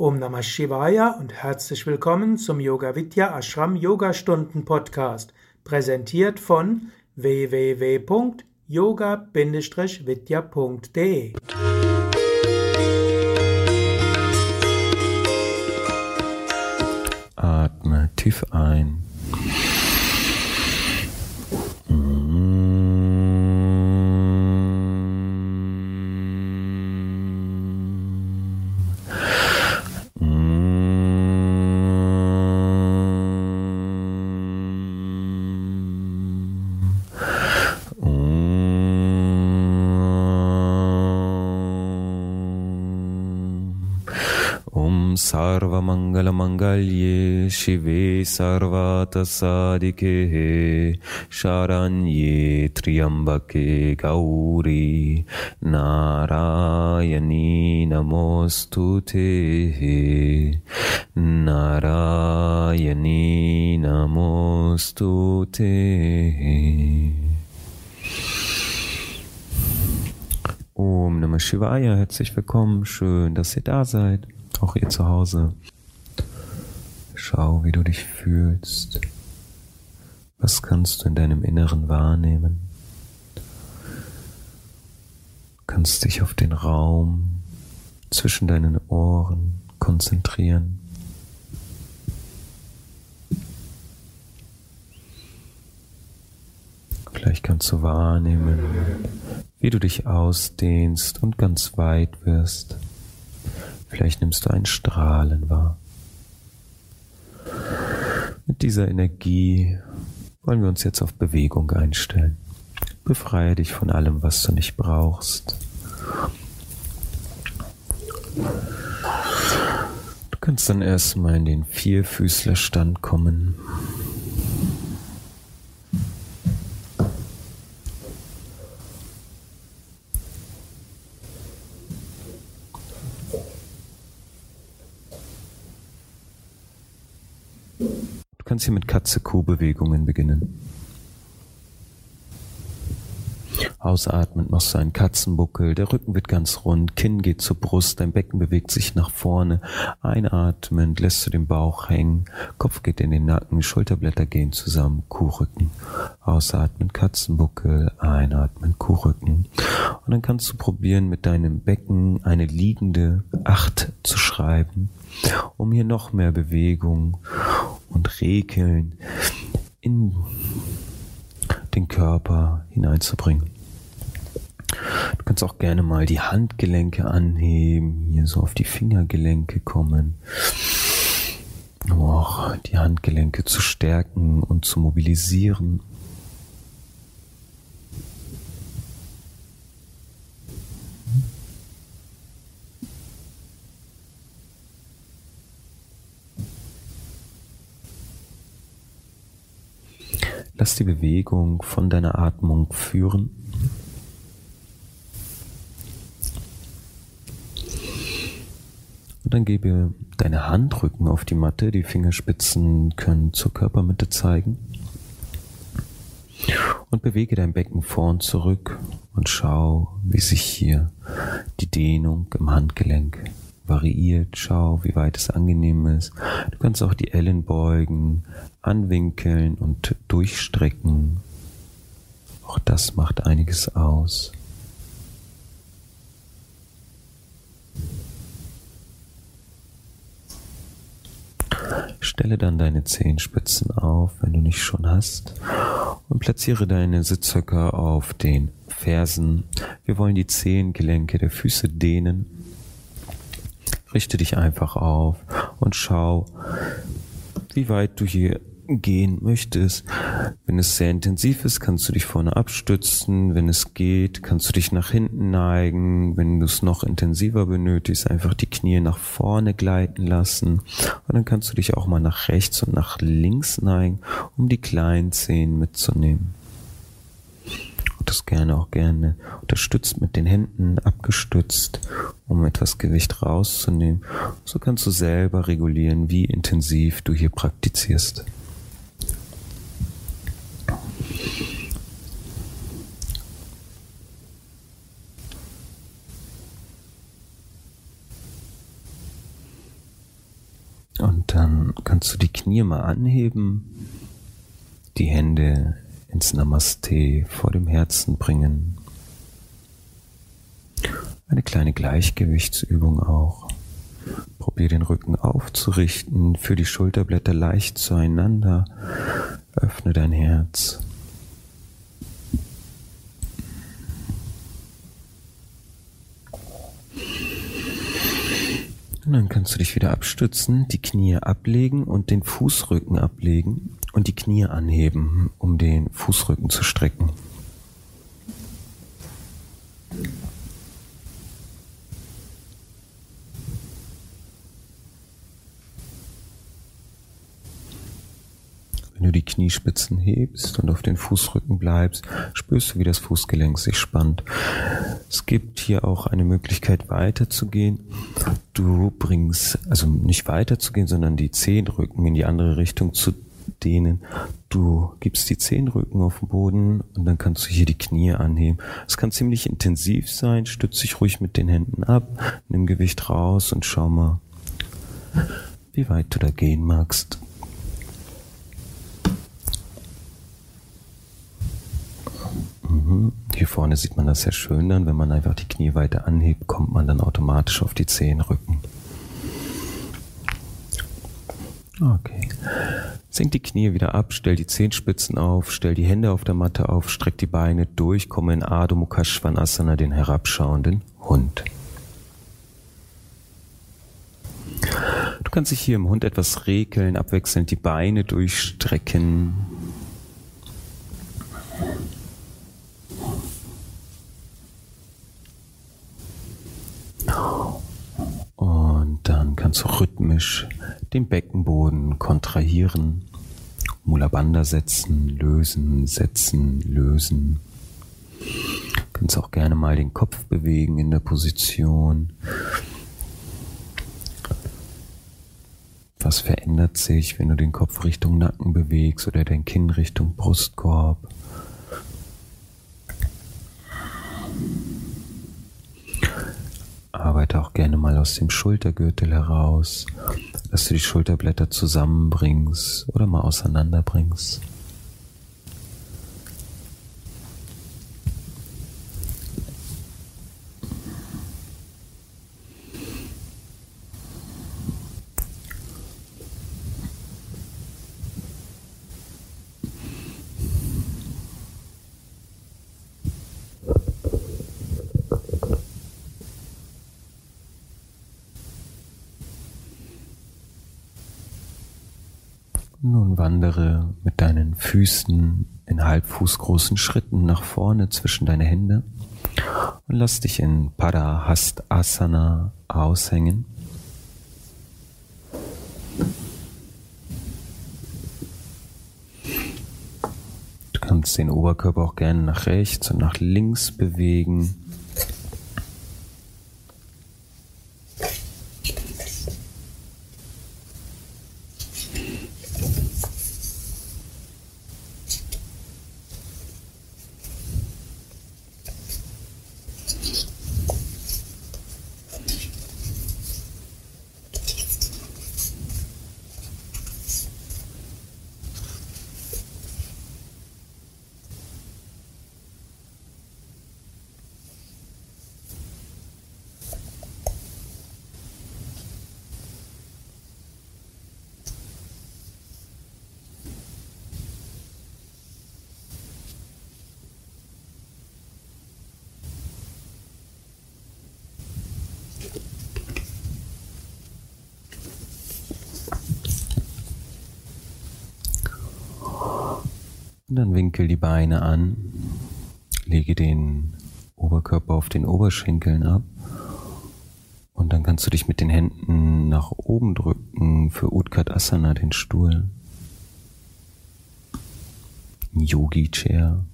Om Namah Shivaya und herzlich willkommen zum Yoga Vidya Ashram Yogastunden Podcast, präsentiert von www.yoga-vidya.de. Sarva Mangala Sarvamangalmangalye Shive Sarvata Sadikehe Sharanye Triambake Gauri Narayani Namostute Narayani Namostute Om Namah Shivaya, herzlich willkommen, schön, dass ihr da seid auch ihr zu Hause. Schau, wie du dich fühlst. Was kannst du in deinem Inneren wahrnehmen? Du kannst dich auf den Raum zwischen deinen Ohren konzentrieren. Vielleicht kannst du wahrnehmen, wie du dich ausdehnst und ganz weit wirst. Vielleicht nimmst du ein Strahlen wahr. Mit dieser Energie wollen wir uns jetzt auf Bewegung einstellen. Befreie dich von allem, was du nicht brauchst. Du kannst dann erstmal in den Vierfüßlerstand kommen. Kannst hier mit Katze-Kuh-Bewegungen beginnen. Ausatmend machst du einen Katzenbuckel, der Rücken wird ganz rund, Kinn geht zur Brust, dein Becken bewegt sich nach vorne. Einatmend lässt du den Bauch hängen, Kopf geht in den Nacken, Schulterblätter gehen zusammen, Kuhrücken. Ausatmend Katzenbuckel, einatmen Kuhrücken. Und dann kannst du probieren, mit deinem Becken eine liegende Acht zu schreiben, um hier noch mehr Bewegung und Regeln in den Körper hineinzubringen. Du kannst auch gerne mal die Handgelenke anheben, hier so auf die Fingergelenke kommen, um auch die Handgelenke zu stärken und zu mobilisieren. Lass die Bewegung von deiner Atmung führen. Und dann gebe deine Handrücken auf die Matte, die Fingerspitzen können zur Körpermitte zeigen. Und bewege dein Becken vor und zurück und schau, wie sich hier die Dehnung im Handgelenk variiert. Schau, wie weit es angenehm ist. Du kannst auch die Ellenbeugen anwinkeln und durchstrecken. Auch das macht einiges aus. Stelle dann deine Zehenspitzen auf, wenn du nicht schon hast, und platziere deine Sitzhöcker auf den Fersen. Wir wollen die Zehengelenke der Füße dehnen richte dich einfach auf und schau, wie weit du hier gehen möchtest. Wenn es sehr intensiv ist, kannst du dich vorne abstützen. Wenn es geht, kannst du dich nach hinten neigen. Wenn du es noch intensiver benötigst, einfach die Knie nach vorne gleiten lassen. Und dann kannst du dich auch mal nach rechts und nach links neigen, um die kleinen Zehen mitzunehmen das gerne auch gerne unterstützt mit den Händen abgestützt, um etwas Gewicht rauszunehmen. So kannst du selber regulieren, wie intensiv du hier praktizierst. Und dann kannst du die Knie mal anheben, die Hände ins Namaste vor dem Herzen bringen. Eine kleine Gleichgewichtsübung auch. Probier den Rücken aufzurichten, für die Schulterblätter leicht zueinander. Öffne dein Herz. Und dann kannst du dich wieder abstützen, die Knie ablegen und den Fußrücken ablegen und die Knie anheben, um den Fußrücken zu strecken. Wenn du die Kniespitzen hebst und auf den Fußrücken bleibst, spürst du, wie das Fußgelenk sich spannt. Es gibt hier auch eine Möglichkeit weiterzugehen. Du bringst, also nicht weiterzugehen, sondern die Zehenrücken in die andere Richtung zu dehnen. Du gibst die Zehenrücken auf den Boden und dann kannst du hier die Knie anheben. Es kann ziemlich intensiv sein. Stütz dich ruhig mit den Händen ab, nimm Gewicht raus und schau mal, wie weit du da gehen magst. Mhm. Hier vorne sieht man das sehr schön dann. Wenn man einfach die Knie weiter anhebt, kommt man dann automatisch auf die Zehenrücken. Okay. Senk die Knie wieder ab, stell die Zehenspitzen auf, stell die Hände auf der Matte auf, streck die Beine durch, komme in Adho Mukha Svanasana, den herabschauenden Hund. Du kannst dich hier im Hund etwas regeln, abwechselnd die Beine durchstrecken. Und dann kannst rhythmisch den Beckenboden kontrahieren, Mula Bandha setzen, lösen, setzen, lösen. Du kannst auch gerne mal den Kopf bewegen in der Position. Was verändert sich, wenn du den Kopf Richtung Nacken bewegst oder dein Kinn Richtung Brustkorb? Arbeite auch gerne mal aus dem Schultergürtel heraus, dass du die Schulterblätter zusammenbringst oder mal auseinanderbringst. Nun wandere mit deinen Füßen in halbfußgroßen Schritten nach vorne zwischen deine Hände und lass dich in Padahastasana aushängen. Du kannst den Oberkörper auch gerne nach rechts und nach links bewegen. Und dann winkel die Beine an, lege den Oberkörper auf den Oberschenkeln ab und dann kannst du dich mit den Händen nach oben drücken für Utkat Asana, den Stuhl. Yogi Chair.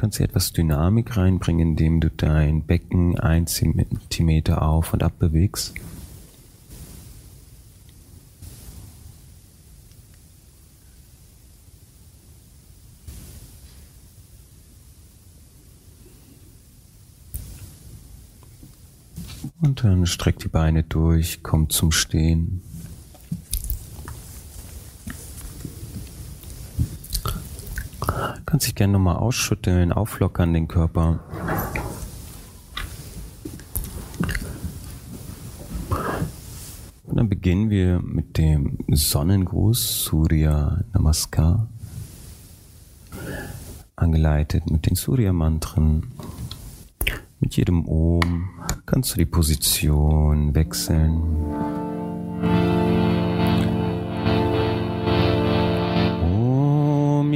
kannst du etwas Dynamik reinbringen, indem du dein Becken 1 cm auf und ab bewegst. Und dann streck die Beine durch, komm zum Stehen. Kannst dich gerne nochmal ausschütteln, auflockern den Körper. Und dann beginnen wir mit dem Sonnengruß Surya Namaskar, angeleitet mit den Surya-Mantren. Mit jedem Om kannst du die Position wechseln.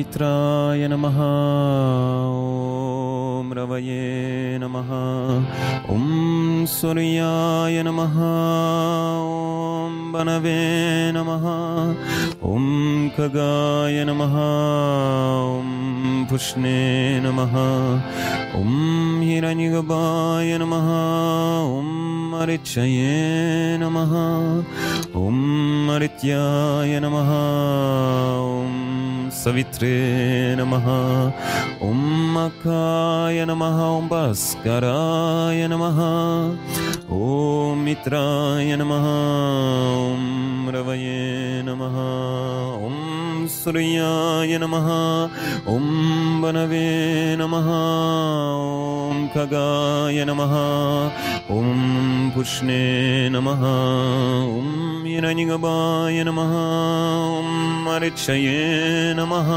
मित्राय नमः। ॐ रवये नमः। ॐ सूर्याय नमः। ॐ बनवे नमः। ॐ खगाय नमः। ॐ पुष्णे नमः। ॐ हिरण्यगभाय नमः। ॐ मरिचये नमः। ॐ मरित्याय नमः। सवित्रे नमः। ॐ मकाय नमः ॐ भास्कराय नमः। ॐ मित्राय नमः ॐ रवये नमः। ॐ सूर्याय नमः ॐ वनवे नमः ॐ खगाय नमः ॐ पुष्णे नमः ॐ हिरण्यगभाय नमः ॐ अरिक्षये नमः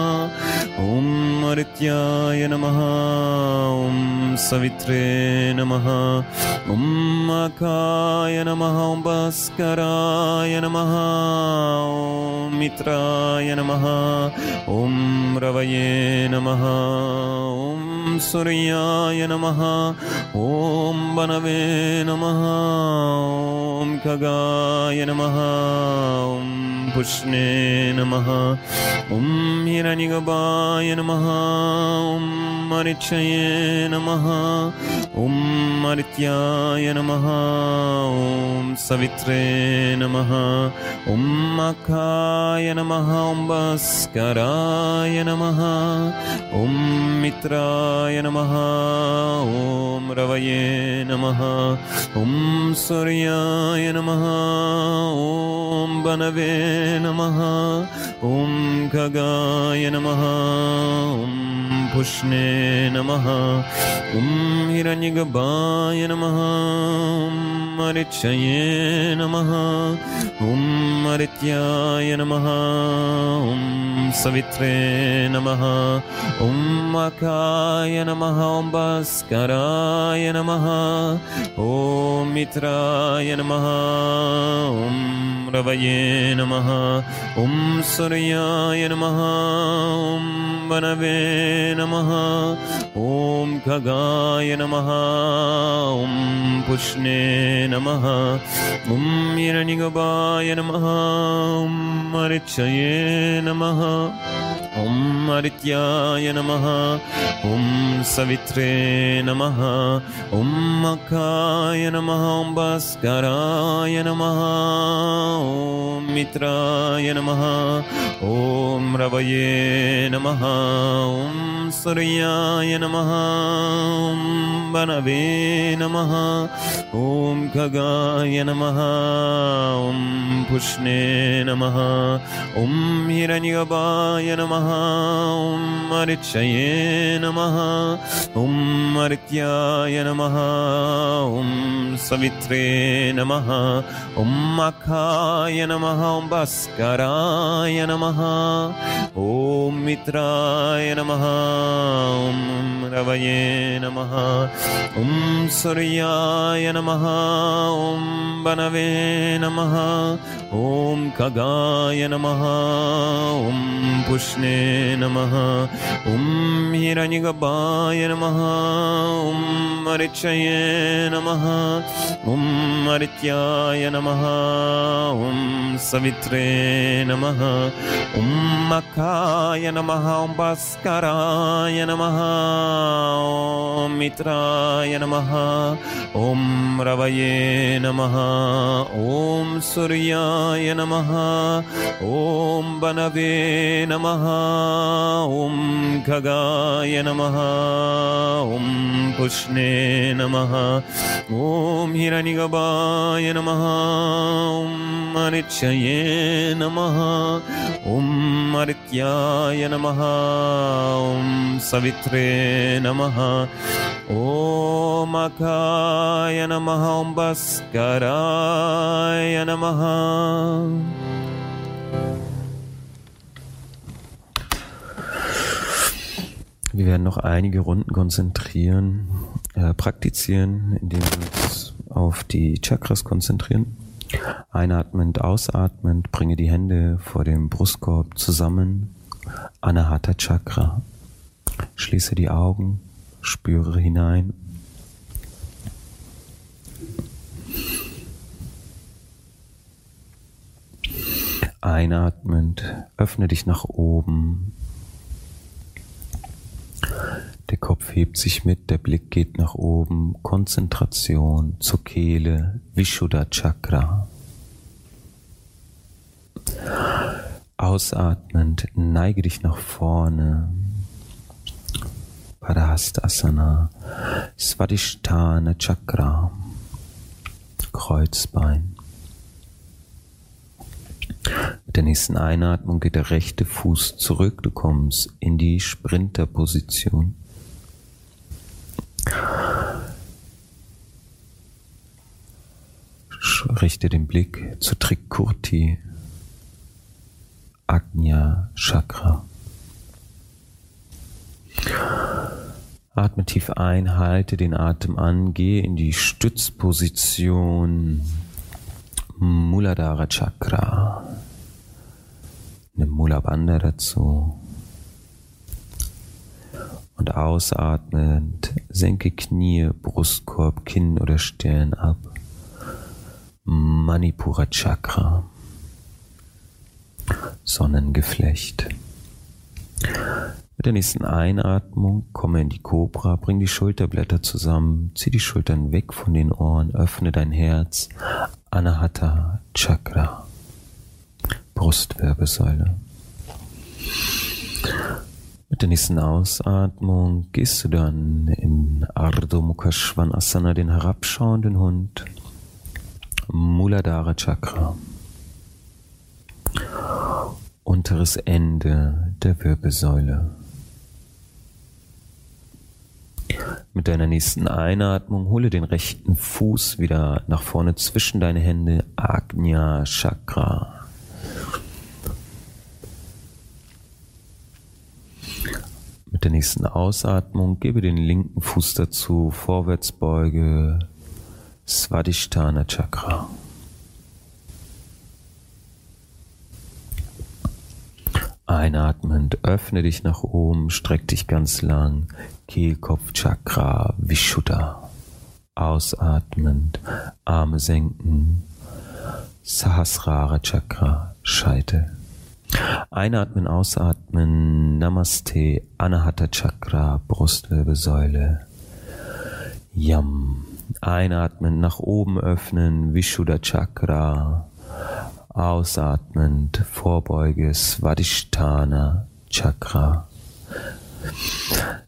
ॐ अरित्याय नमः ॐ सवित्रे नमः ॐ माकाय नमः ॐ भास्कराय नमः ॐ मित्राय नमः ॐ रवये नमः ॐ सूर्याय नमः। ॐ वनवे नमः। ॐ खगाय नमः। ॐ पुष्णे नमः। ॐ हिरणिगपाय नमः। ॐ मरिचये नमः। ॐ मरित्याय नमः ॐ सवित्रे नमः ॐ खाय नमः ॐ भकराय नमः ॐ मित्राय नमः ॐ रवये नमः ॐ सूर्याय नमः ॐ बनवे नमः ॐ खगाय नमः ॐ पुष्णे नमः। ॐ हिरणिगाय नमः। मरिचये नमः ॐ मरित्याय नमः ॐ सवित्रे नमः ॐ मकाय नमः ॐ भास्कराय नमः ॐ मित्राय नमः ॐ रवये नमः ॐ सूर्याय नमः ॐ वनवे नमः ॐ खगाय नमः ॐ पुष्णे नमः ॐ हिरणिगोपाय नमः ॐ मरिचये नमः ॐ अरित्याय नमः ॐ सवित्रे नमः ॐ मकाय नमः ॐ भास्कराय नमः ॐ मित्राय नमः ॐ रवये नमः ॐ सूर्याय नमः ॐ वनवे नमः ॐ खगाय नमः ॐ पुष्णे नमः ॐ हिर्यगपाय नमः ॐ मरिचये नमः ॐ मरित्याय नमः ॐ सवित्रे नमः ॐ मखाय नमः ॐ भास्कराय नमः ॐ मित्राय नमः ॐ रवये नमः ॐ सूर्याय नमः ॐ बनवे नमः ॐ खगाय नमः ॐ पुष्णे नमः ॐ हिरञ्गब्बाय नमः ॐ मरिचये नमः ॐ मरित्याय नमः ॐ सवित्रे नमः ॐ मखाय नमः ॐ भास्कराय नमः ॐ मित्राय नमः ॐ रवये नमः ॐ सूर्याय नमः ॐ बनवे नमः ॐ खगाय नमः ॐ पुष्णे नमः ॐ हिरणिगबाय नमः ॐ मरिचये नमः ॐ मरित्याय नमः ॐ सवित्रे नमः ॐ अकाय नमः ॐ भास्कराय नमः Wir werden noch einige Runden konzentrieren, äh, praktizieren, indem wir uns auf die Chakras konzentrieren. Einatmend, ausatmend, bringe die Hände vor dem Brustkorb zusammen. Anahata Chakra. Schließe die Augen, spüre hinein. Einatmend, öffne dich nach oben, der Kopf hebt sich mit, der Blick geht nach oben, Konzentration zur Kehle, Vishuddha Chakra. Ausatmend, neige dich nach vorne. Padahastasana, Svadhisthana Chakra, Kreuzbein. Mit der nächsten Einatmung geht der rechte Fuß zurück. Du kommst in die Sprinterposition. Richte den Blick zu Trikurti, Agnya Chakra. Atme tief ein, halte den Atem an, gehe in die Stützposition Muladhara Chakra. Nimm Mula Bandha dazu. Und ausatmend senke Knie, Brustkorb, Kinn oder Stirn ab. Manipura Chakra. Sonnengeflecht. Mit der nächsten Einatmung komme in die Kobra, bring die Schulterblätter zusammen, zieh die Schultern weg von den Ohren, öffne dein Herz. Anahata Chakra. Brustwirbelsäule. Mit der nächsten Ausatmung gehst du dann in Ardha Mukha Svanasana, den herabschauenden Hund. Muladhara Chakra. Unteres Ende der Wirbelsäule. Mit deiner nächsten Einatmung hole den rechten Fuß wieder nach vorne zwischen deine Hände. Agnya Chakra. Der nächsten Ausatmung gebe den linken Fuß dazu. Vorwärtsbeuge. Svadhisthana Chakra. Einatmend öffne dich nach oben, streck dich ganz lang. Kehlkopfchakra, Vishuddha. Ausatmend, Arme senken. Sahasrara Chakra, Scheitel. Einatmen, ausatmen, Namaste, Anahata Chakra, Brustwirbelsäule. Yam. Einatmen, nach oben öffnen, Vishuddha Chakra. Ausatmend, Vorbeuge, Svadhisthana Chakra.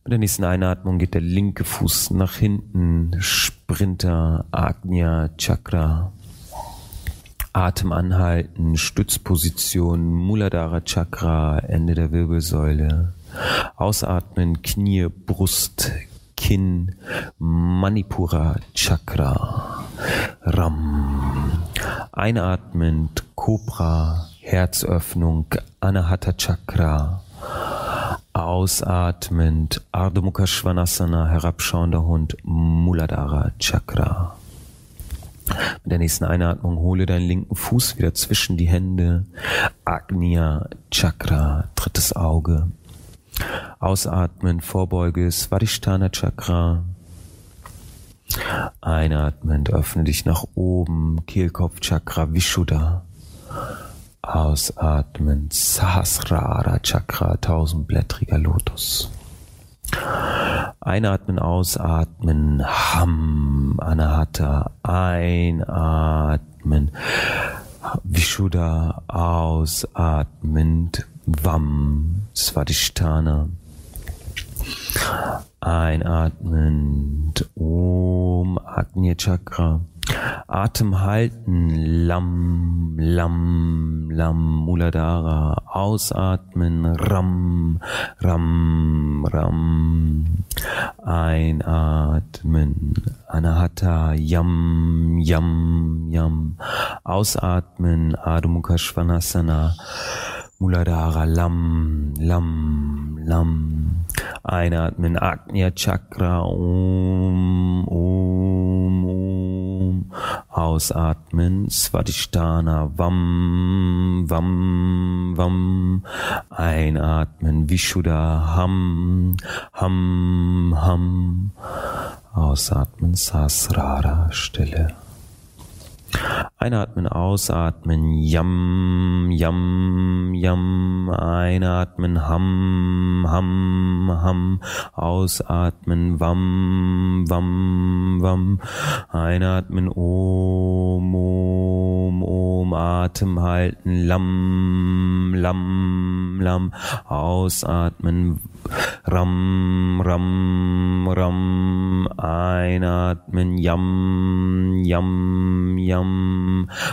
Mit der nächsten Einatmung geht der linke Fuß nach hinten, Sprinter, Agnya Chakra. Atem anhalten, Stützposition, Muladhara Chakra, Ende der Wirbelsäule. Ausatmen, Knie, Brust, Kinn, Manipura Chakra. Ram. Einatmend, Cobra, Herzöffnung, Anahata Chakra. Ausatmend, Ardha Mukha Svanasana, herabschauender Hund, Muladhara Chakra. Mit der nächsten Einatmung hole deinen linken Fuß wieder zwischen die Hände. Agnya Chakra, drittes Auge. Ausatmen, Vorbeuge, Svadhisthana Chakra. Einatmend, öffne dich nach oben, Kehlkopf Chakra, Vishuddha. Ausatmen, Sahasrara Chakra, tausendblättriger Lotus. Einatmen, ausatmen, Ham, Anahata, einatmen, Vishuddha ausatmend. Vam. Svadhisthana. Einatmend. Om Agnya Chakra. Atem halten, Lam, Lam, Lam, Muladhara. Ausatmen, Ram, Ram, Ram. Einatmen, Anahata, Yam, Yam, Yam. Ausatmen, Adho Mukha Svanasana. Muladhara Lam, Lam, Lam. Einatmen, Agnya Chakra, Om, Om, Om. Ausatmen, Svadhisthana, Vam, Vam, Vam. Einatmen, Vishuddha, Ham, Ham, Ham. Ausatmen, Sasrara, Stille. Einatmen, ausatmen, yam, yam, yam, einatmen, ham, ham, ham, ausatmen, wam, wam, wam, einatmen, om, om, om, Atem halten, lam, lam, lam, ausatmen, ram, ram, ram, einatmen, yam, yam, yam,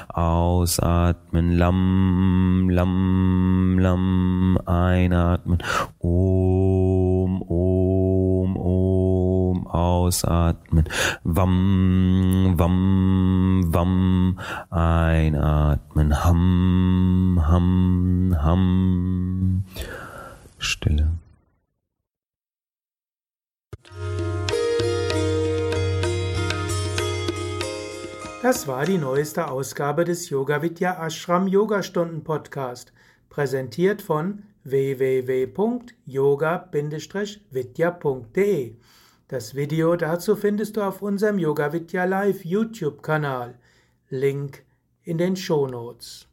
ausatmen, lam, lam, lam, einatmen, om, om, om, ausatmen, wam, wam, wam, einatmen, ham, ham, ham, Stille. Das war die neueste Ausgabe des Yoga Vidya Ashram Yogastunden Podcast, präsentiert von www.yoga-vidya.de. Das Video dazu findest du auf unserem Yoga Vidya Live YouTube Kanal. Link in den Show Notes.